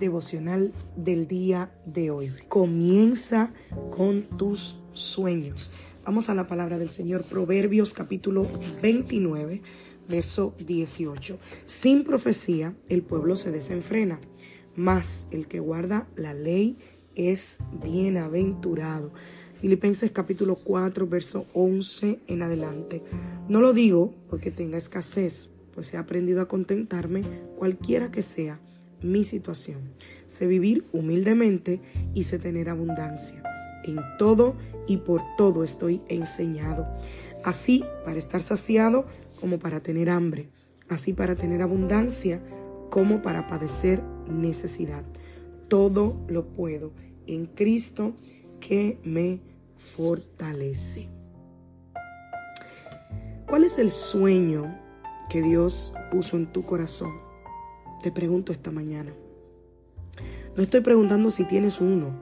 Devocional del día de hoy. Comienza con tus sueños. Vamos a la palabra del Señor, Proverbios capítulo 29, verso 18. Sin profecía el pueblo se desenfrena, mas el que guarda la ley es bienaventurado. Filipenses capítulo 4, verso 11 en adelante. No lo digo porque tenga escasez, pues he aprendido a contentarme cualquiera que sea mi situación. Sé vivir humildemente y sé tener abundancia. En todo y por todo estoy enseñado. Así para estar saciado como para tener hambre. Así para tener abundancia como para padecer necesidad. Todo lo puedo en Cristo que me fortalece. ¿Cuál es el sueño que Dios puso en tu corazón? Te pregunto esta mañana. No estoy preguntando si tienes uno.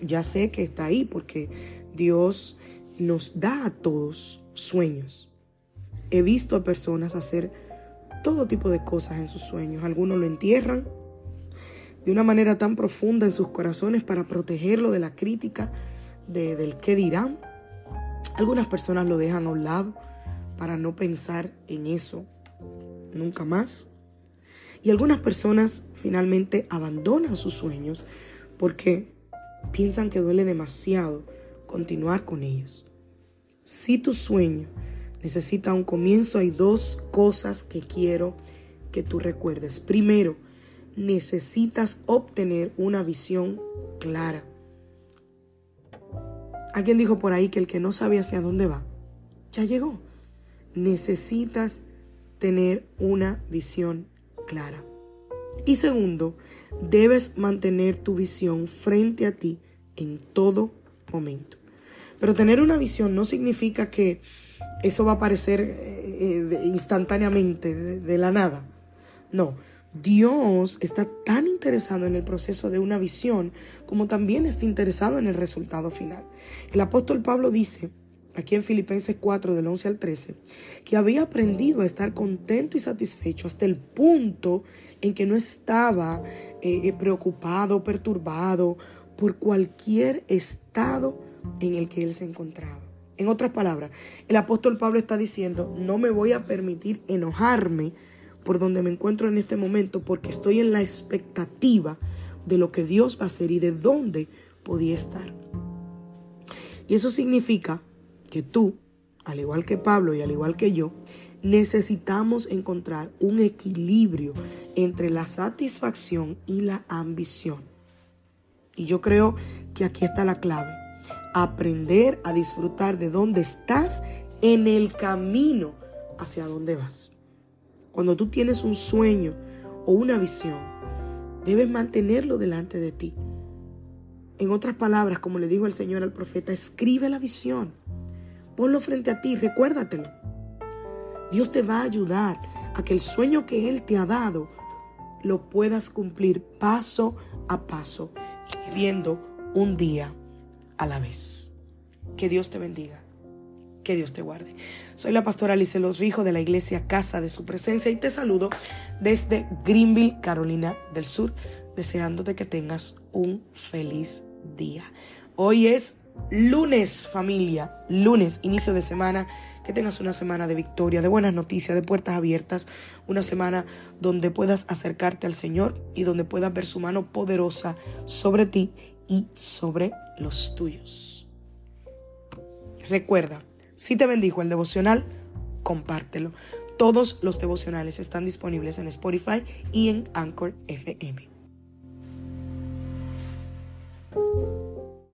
Ya sé que está ahí porque Dios nos da a todos sueños. He visto a personas hacer todo tipo de cosas en sus sueños. Algunos lo entierran de una manera tan profunda en sus corazones para protegerlo de la crítica, de, del qué dirán. Algunas personas lo dejan a un lado para no pensar en eso nunca más. Y algunas personas finalmente abandonan sus sueños porque piensan que duele demasiado continuar con ellos. Si tu sueño necesita un comienzo, hay dos cosas que quiero que tú recuerdes. Primero, necesitas obtener una visión clara. Alguien dijo por ahí que el que no sabe hacia dónde va, ya llegó. Necesitas tener una visión clara. Y segundo, debes mantener tu visión frente a ti en todo momento. Pero tener una visión no significa que eso va a aparecer eh, eh, instantáneamente, de la nada. No, Dios está tan interesado en el proceso de una visión como también está interesado en el resultado final. El apóstol Pablo dice, aquí en Filipenses 4 del 11 al 13, que había aprendido a estar contento y satisfecho hasta el punto en que no estaba eh, preocupado, perturbado por cualquier estado en el que él se encontraba. En otras palabras, el apóstol Pablo está diciendo, no me voy a permitir enojarme por donde me encuentro en este momento porque estoy en la expectativa de lo que Dios va a hacer y de dónde podía estar. Y eso significa que tú, al igual que Pablo y al igual que yo, necesitamos encontrar un equilibrio entre la satisfacción y la ambición. Y yo creo que aquí está la clave. Aprender a disfrutar de dónde estás en el camino hacia dónde vas. Cuando tú tienes un sueño o una visión, debes mantenerlo delante de ti. En otras palabras, como le dijo el Señor al profeta, escribe la visión Ponlo frente a ti, recuérdatelo. Dios te va a ayudar a que el sueño que Él te ha dado lo puedas cumplir paso a paso, viviendo un día a la vez. Que Dios te bendiga. Que Dios te guarde. Soy la pastora Alice Los Rijo de la iglesia Casa de Su Presencia y te saludo desde Greenville, Carolina del Sur, deseándote que tengas un feliz día. Hoy es lunes familia, lunes, inicio de semana, que tengas una semana de victoria, de buenas noticias, de puertas abiertas, una semana donde puedas acercarte al Señor y donde puedas ver su mano poderosa sobre ti y sobre los tuyos. Recuerda, si te bendijo el devocional, compártelo. Todos los devocionales están disponibles en Spotify y en Anchor FM.